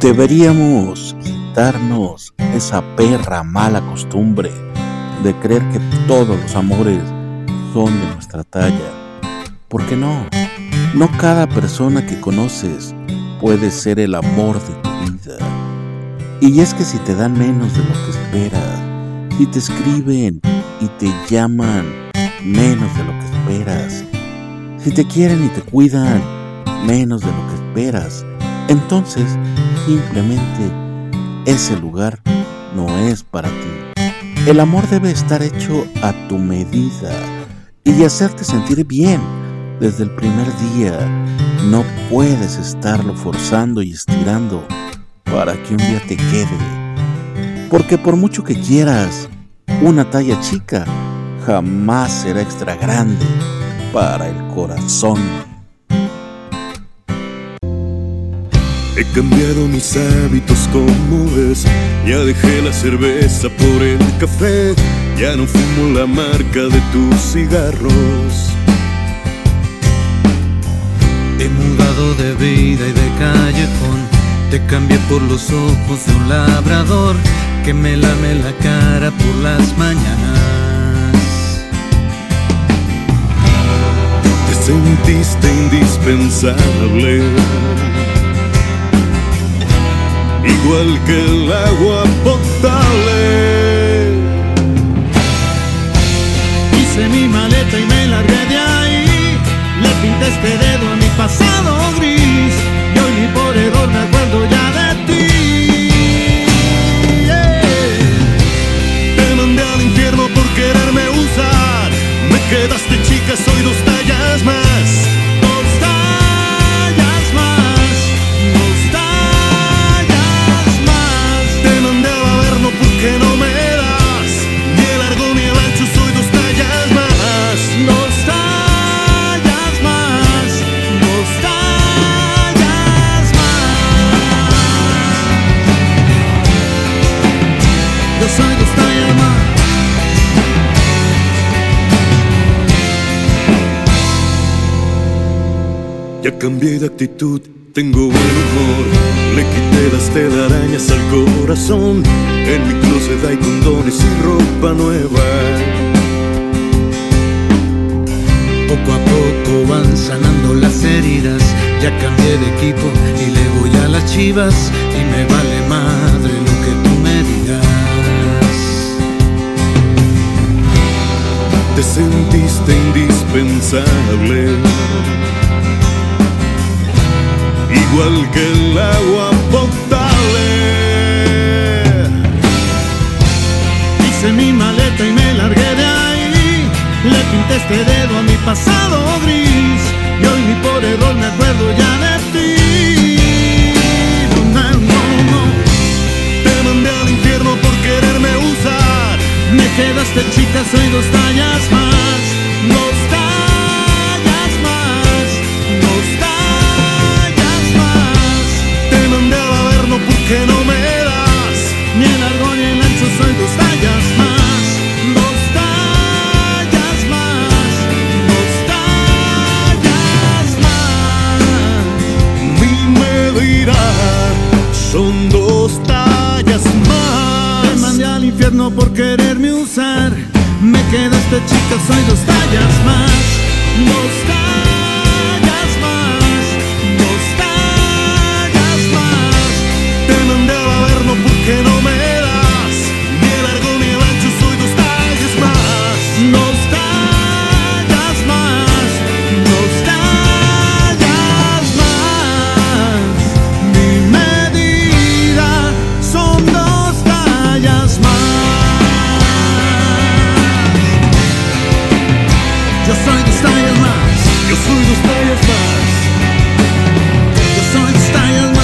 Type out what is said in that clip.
Deberíamos quitarnos esa perra mala costumbre de creer que todos los amores son de nuestra talla. ¿Por qué no? No cada persona que conoces puede ser el amor de tu vida. Y es que si te dan menos de lo que esperas, si te escriben y te llaman menos de lo que esperas, si te quieren y te cuidan menos de lo que esperas, entonces simplemente ese lugar no es para ti. El amor debe estar hecho a tu medida y hacerte sentir bien desde el primer día. No puedes estarlo forzando y estirando para que un día te quede. Porque por mucho que quieras una talla chica, jamás será extra grande para el corazón. He cambiado mis hábitos como ves, ya dejé la cerveza por el café, ya no fumo la marca de tus cigarros. He mudado de vida y de callejón, te cambié por los ojos de un labrador que me lame la cara por las mañanas. Te sentiste indispensable igual que el agua potable. Ya cambié de actitud, tengo buen humor. Le quité las telarañas al corazón. En mi closet hay condones y ropa nueva. Poco a poco van sanando las heridas. Ya cambié de equipo y le voy a las chivas. Y me vale madre lo que tú me digas. Te sentiste indispensable. Igual que el agua potable. Hice mi maleta y me largué de ahí. Le pinté este dedo a mi pasado gris. Y hoy ni por error me acuerdo ya de ti. No, no, no. Te mandé al infierno por quererme usar. Me quedaste chica, son dos tallas más. Te mandé al infierno por quererme usar. Me quedaste chica, soy dos tallas más. zostaje w nas To są